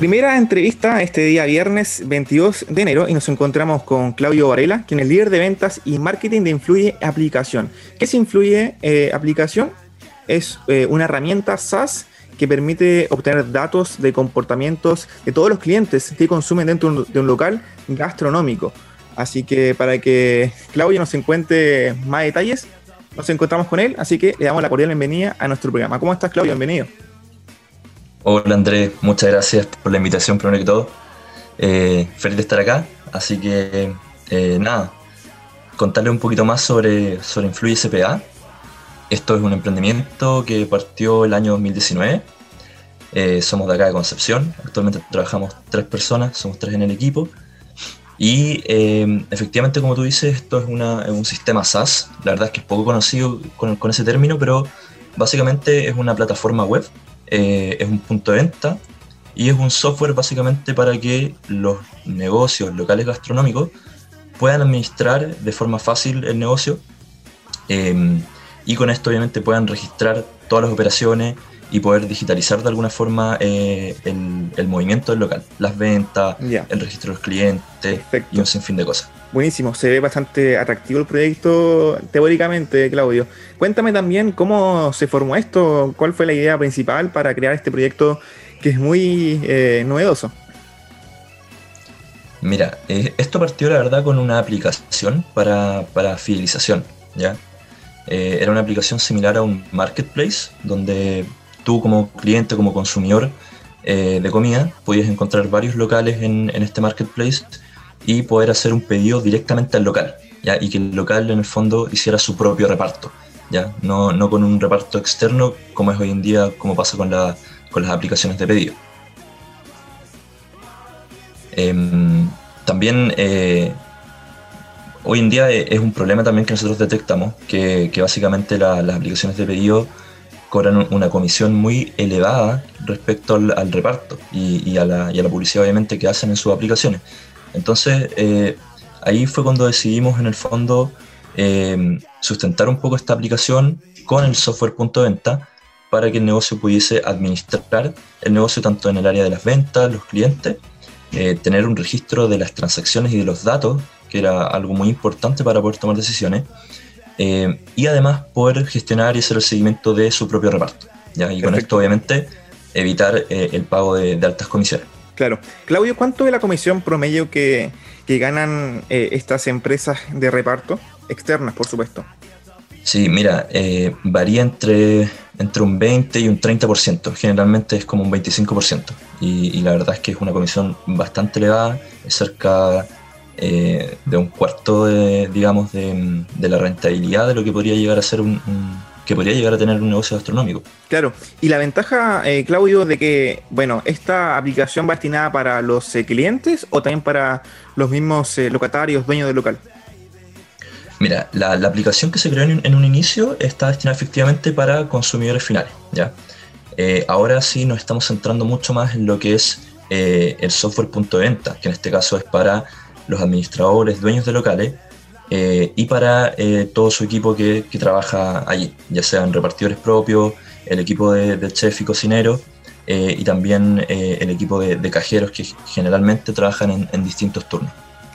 Primera entrevista este día viernes 22 de enero y nos encontramos con Claudio Varela, quien es líder de ventas y marketing de Influye Aplicación. ¿Qué es Influye eh, Aplicación? Es eh, una herramienta SaaS que permite obtener datos de comportamientos de todos los clientes que consumen dentro de un local gastronómico. Así que para que Claudio nos encuentre más detalles, nos encontramos con él, así que le damos la cordial bienvenida a nuestro programa. ¿Cómo estás, Claudio? Bienvenido. Hola Andrés, muchas gracias por la invitación primero que todo. Eh, feliz de estar acá, así que eh, nada, contarle un poquito más sobre, sobre Influye SPA. Esto es un emprendimiento que partió el año 2019. Eh, somos de acá de Concepción, actualmente trabajamos tres personas, somos tres en el equipo. Y efectivamente, como tú dices, esto es, un sistema SaaS. La verdad es que es poco conocido con, con ese término, pero básicamente es una plataforma web eh, es un punto de venta y es un software básicamente para que los negocios locales gastronómicos puedan administrar de forma fácil el negocio em, y con esto obviamente puedan registrar todas las operaciones y poder digitalizar de alguna forma eh, el, movimiento del local, las ventas, el registro de los clientes y un sinfín de cosas. Buenísimo, se ve bastante atractivo el proyecto teóricamente, Claudio. Cuéntame también cómo se formó esto, cuál fue la idea principal para crear este proyecto que es muy eh, novedoso. Mira, eh, esto partió la verdad con una aplicación para, fidelización, ¿ya? Eh, era una aplicación similar a un marketplace, donde tú como cliente, como consumidor de comida, podías encontrar varios locales en, en este marketplace y poder hacer un pedido directamente al local, ¿ya? y que el local en el fondo hiciera su propio reparto, ¿ya? No, no con un reparto externo como es hoy en día, como pasa con, la, con las aplicaciones de pedido. Em, también eh, hoy en día es un problema también que nosotros detectamos, que, que básicamente las aplicaciones de pedido cobran una comisión muy elevada respecto al, reparto y, y, a la, y, a la, publicidad obviamente que hacen en sus aplicaciones. Entonces, eh, ahí fue cuando decidimos en el fondo eh, sustentar un poco esta aplicación con el software punto de venta para que el negocio pudiese administrar el negocio tanto en el área de las ventas, los clientes, eh, tener un registro de las transacciones y de los datos, que era algo muy importante para poder tomar decisiones, y además poder gestionar y hacer el seguimiento de su propio reparto. Y con esto obviamente evitar el pago de altas comisiones. Claro. Claudio, ¿cuánto es la comisión promedio que, ganan eh, estas empresas de reparto? Externas, por supuesto. Sí, mira, eh, varía entre, entre un 20 y un 30%. Generalmente es como un 25%. Y, y la verdad es que es una comisión bastante elevada, es cerca eh, de un cuarto, de, digamos, de, la rentabilidad de lo que podría llegar a ser un que podría llegar a tener un negocio gastronómico. Claro, y la ventaja, eh, Claudio, de que, bueno, esta aplicación va destinada para los eh, clientes o también para los mismos eh, locatarios, dueños del local. Mira, la, aplicación que se creó en, un inicio está destinada efectivamente para consumidores finales, ¿ya? ahora sí nos estamos centrando mucho más en lo que es el software punto de venta, que en este caso es para los administradores, dueños de locales, eh, y para eh, todo su equipo que, trabaja allí, ya sean repartidores propios, el equipo de, chef y cocinero eh, y también el equipo de, cajeros que generalmente trabajan en, distintos turnos.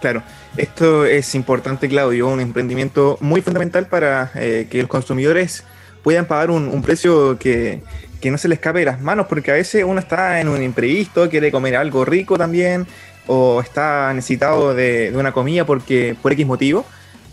Claro, esto es importante, Claudio, un emprendimiento muy fundamental para que los consumidores puedan pagar un, precio que, no se les escape de las manos, porque a veces uno está en un imprevisto, quiere comer algo rico también, o está necesitado de, de una comida porque por X motivo,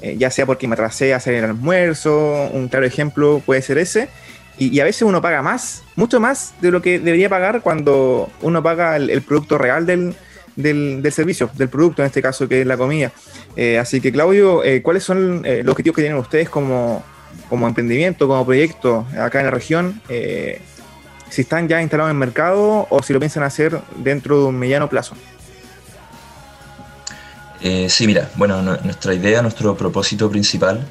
eh, ya sea porque me atrasé a hacer el almuerzo, un claro ejemplo puede ser ese, y, a veces uno paga más, mucho más de lo que debería pagar cuando uno paga el, producto real del, del, servicio, del producto en este caso que es la comida. Eh, así que Claudio, eh, ¿cuáles son los objetivos que tienen ustedes como, como emprendimiento, como proyecto acá en la región? Si están ya instalados en el mercado o si lo piensan hacer dentro de un mediano plazo. Eh, sí, mira, bueno, nuestra idea, nuestro propósito principal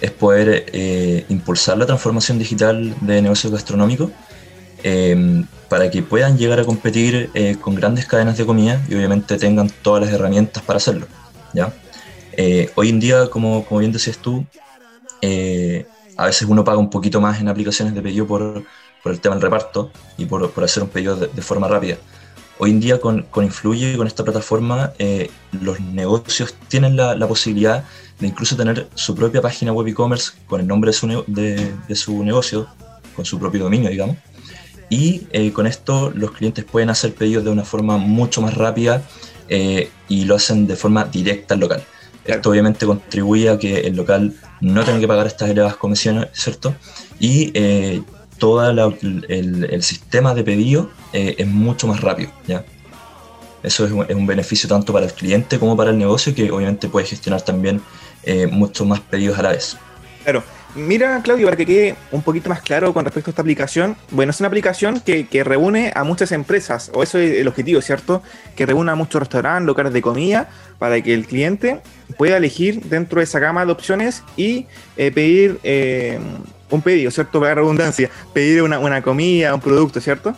es poder eh, impulsar la transformación digital de negocios gastronómicos em, para que puedan llegar a competir eh, con grandes cadenas de comida y obviamente tengan todas las herramientas para hacerlo. ¿ya? hoy en día, como, como bien decías tú, a veces uno paga un poquito más en aplicaciones de pedido por, por el tema del reparto y por, por hacer un pedido de, de forma rápida hoy en día con, con Influye, con esta plataforma, eh, los negocios tienen la, la, posibilidad de incluso tener su propia página web e-commerce con el nombre de su, de, de su, negocio, con su propio dominio, digamos. Y eh, con esto los clientes pueden hacer pedidos de una forma mucho más rápida eh, y lo hacen de forma directa al local. Esto obviamente contribuye a que el local no tenga que pagar estas elevadas comisiones, ¿cierto? Y eh, todo el, el, sistema de pedido eh, es mucho más rápido, ¿ya? Eso es un, es un, beneficio tanto para el cliente como para el negocio que obviamente puede gestionar también eh, muchos más pedidos a la vez. Claro, Mira, Claudio, para que quede un poquito más claro con respecto a esta aplicación, bueno, es una aplicación que, reúne a muchas empresas, o eso es el objetivo, ¿cierto? Que reúna a muchos restaurantes, locales de comida, para que el cliente pueda elegir dentro de esa gama de opciones y eh, pedir eh, un pedido, ¿cierto? Para redundancia, pedir una, una comida, un producto, ¿cierto?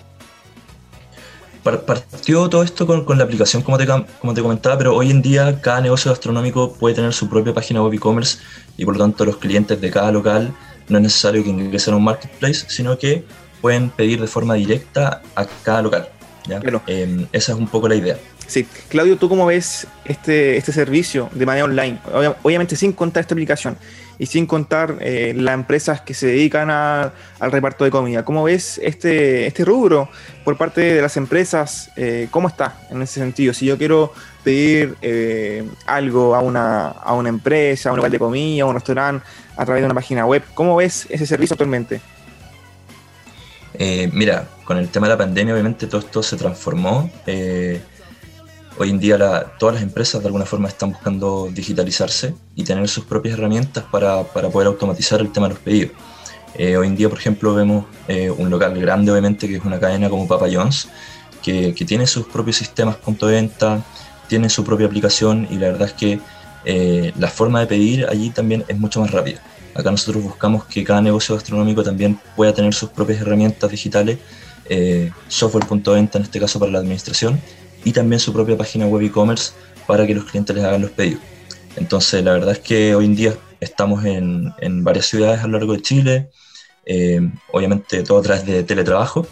partió todo esto con, con, la aplicación, como te, como te comentaba, pero hoy en día cada negocio gastronómico puede tener su propia página web e-commerce y por lo tanto los clientes de cada local no es necesario que ingresen a un marketplace, sino que pueden pedir de forma directa a cada local. ¿ya? Claro. Eh, esa es un poco la idea. Sí, Claudio, ¿tú cómo ves este, este servicio de manera online? Obviamente sin contar esta aplicación y sin contar eh, las empresas que se dedican a, al reparto de comida. ¿Cómo ves este, este rubro por parte de las empresas? Eh, ¿Cómo está en ese sentido? Si yo quiero pedir eh, algo a una, a una empresa, a un lugar de comida, a un restaurante, a través de una página web, ¿cómo ves ese servicio actualmente? Mira, con el tema de la pandemia obviamente todo esto se transformó. Hoy en día la, todas las empresas de alguna forma están buscando digitalizarse y tener sus propias herramientas para, para poder automatizar el tema de los pedidos. Eh, hoy en día, por ejemplo, vemos eh, un local grande, obviamente, que es una cadena como Papa John's, que, que, tiene sus propios sistemas punto de venta, tiene su propia aplicación y la verdad es que eh, la forma de pedir allí también es mucho más rápida. Acá nosotros buscamos que cada negocio gastronómico también pueda tener sus propias herramientas digitales, software punto de venta en este caso para la administración, y también su propia página web e-commerce para que los clientes les hagan los pedidos. Entonces, la verdad es que hoy en día estamos en, en varias ciudades a lo largo de Chile, eh, obviamente todo a través de teletrabajo.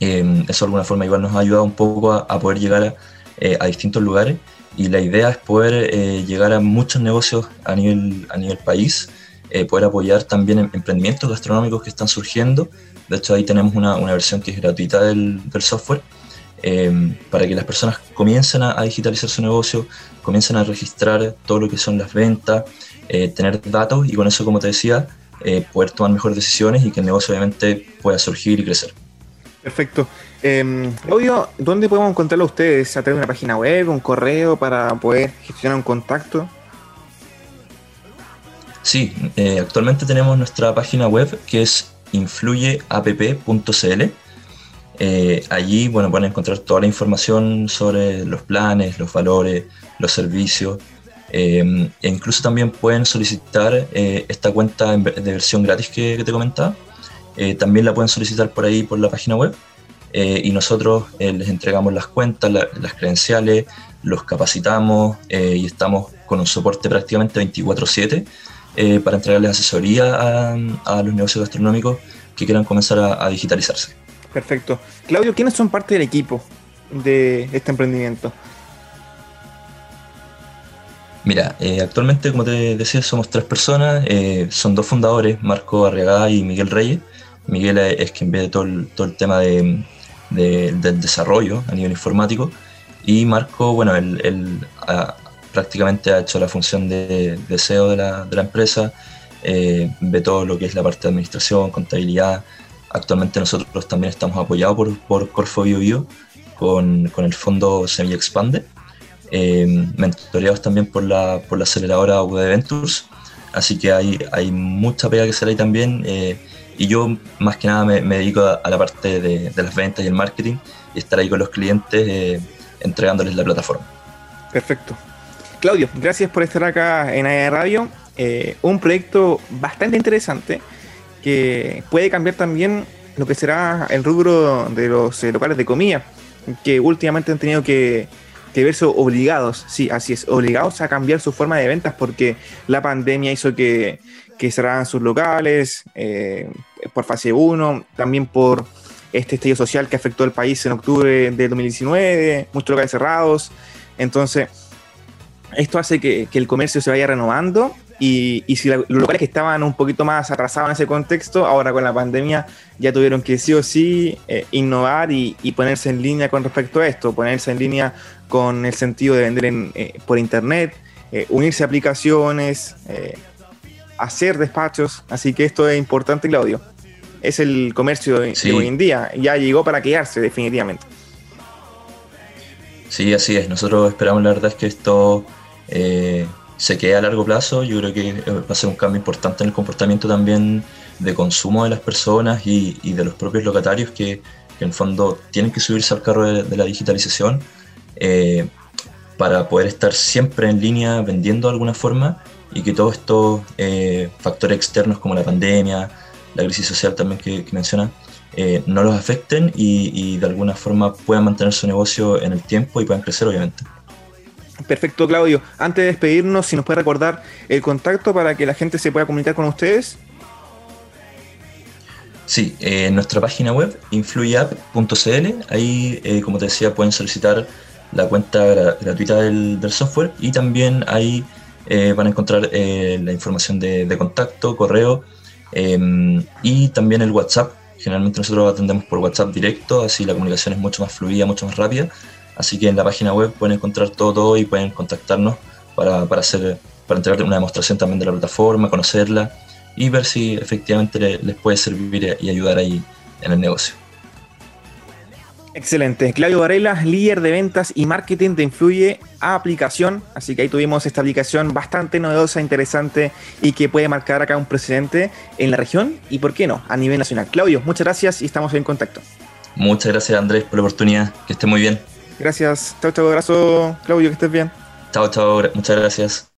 Eh, eso de alguna forma igual nos ha ayudado un poco a, a poder llegar a, eh, a, distintos lugares y la idea es poder eh, llegar a muchos negocios a nivel, a nivel país, eh, poder apoyar también en emprendimientos gastronómicos que están surgiendo. De hecho, ahí tenemos una, una versión que es gratuita del, del software eh, para que las personas comiencen a, a, digitalizar su negocio, comiencen a registrar todo lo que son las ventas, eh, tener datos y con eso, como te decía, eh, poder tomar mejores decisiones y que el negocio obviamente pueda surgir y crecer. Perfecto. Claudio, ¿dónde podemos encontrarlo a ustedes? ¿A través de una página web, un correo para poder gestionar un contacto? Sí, eh, actualmente tenemos nuestra página web que es influyeapp.cl eh, allí bueno, pueden encontrar toda la información sobre los planes, los valores, los servicios. Eh, e incluso también pueden solicitar eh, esta cuenta de versión gratis que, te comentaba. También la pueden solicitar por ahí, por la página web. y nosotros les entregamos las cuentas, la, las credenciales, los capacitamos y estamos con un soporte prácticamente 24/7 para entregarles asesoría a, a, los negocios gastronómicos que quieran comenzar a, a digitalizarse. Perfecto. Claudio, ¿quiénes son parte del equipo de este emprendimiento? Mira, eh, actualmente, como te decía, somos tres personas. Eh, son dos fundadores, Marco Arriagada y Miguel Reyes. Miguel es quien ve todo el, tema de, de, del desarrollo a nivel informático. Y Marco, bueno, él, ha, prácticamente ha hecho la función de, de CEO de la, de la empresa. Eh, ve todo lo que es la parte de administración, contabilidad, Actualmente nosotros también estamos apoyados por, por Corfo Bio, Bio con, con, el fondo Semilla Expande, eh, mentoreados también por la, por la aceleradora UD Ventures, así que hay, hay mucha pega que hacer ahí también eh, y yo más que nada me, me dedico a, a, la parte de, de, las ventas y el marketing y estar ahí con los clientes eh, entregándoles la plataforma. Perfecto. Claudio, gracias por estar acá en AE Radio. Eh, un proyecto bastante interesante que puede cambiar también lo que será el rubro de los eh, locales de comida, que últimamente han tenido que, verse obligados, sí, así es, obligados a cambiar su forma de ventas porque la pandemia hizo que, que cerraran sus locales eh, por fase 1, también por este estallido social que afectó al país en octubre de 2019, muchos locales cerrados. Entonces, esto hace que, el comercio se vaya renovando y, si los locales que estaban un poquito más atrasados en ese contexto, ahora con la pandemia ya tuvieron que sí o sí eh, innovar y, ponerse en línea con respecto a esto, ponerse en línea con el sentido de vender eh, por internet, eh, unirse a aplicaciones, hacer despachos. Así que esto es importante, Claudio. Es el comercio de hoy en día. Ya llegó para quedarse, definitivamente. Sí, así es. Nosotros esperamos, la verdad, es que esto eh, se quede a largo plazo. Yo creo que eh, va a ser un cambio importante en el comportamiento también de consumo de las personas y, de los propios locatarios que, en fondo tienen que subirse al carro de, la digitalización eh, para poder estar siempre en línea vendiendo de alguna forma y que todos estos factores externos como la pandemia, la crisis social también que, menciona, eh, no los afecten y, de alguna forma puedan mantener su negocio en el tiempo y puedan crecer, obviamente. Perfecto, Claudio. Antes de despedirnos, si nos puede recordar el contacto para que la gente se pueda comunicar con ustedes. Sí, eh, en nuestra página web, influyapp.cl, ahí, eh, como te decía, pueden solicitar la cuenta gratuita del, software y también ahí van a encontrar la información de, de contacto, correo y también el WhatsApp Generalmente nosotros atendemos por WhatsApp directo, así la comunicación es mucho más fluida, mucho más rápida. Así que en la página web pueden encontrar todo y pueden contactarnos para, para, hacer, para entregar una demostración también de la plataforma, conocerla y ver si efectivamente les puede servir y ayudar ahí en el negocio. Excelente. Claudio Varela, líder de ventas y marketing de Influye a aplicación. Así que ahí tuvimos esta aplicación bastante novedosa, interesante y que puede marcar acá un precedente en la región y, ¿por qué no?, a nivel nacional. Claudio, muchas gracias y estamos en contacto. Muchas gracias, Andrés, por la oportunidad. Que esté muy bien. Gracias. Chao, chao. Abrazo, Claudio, que estés bien. Chao, chao. Muchas gracias.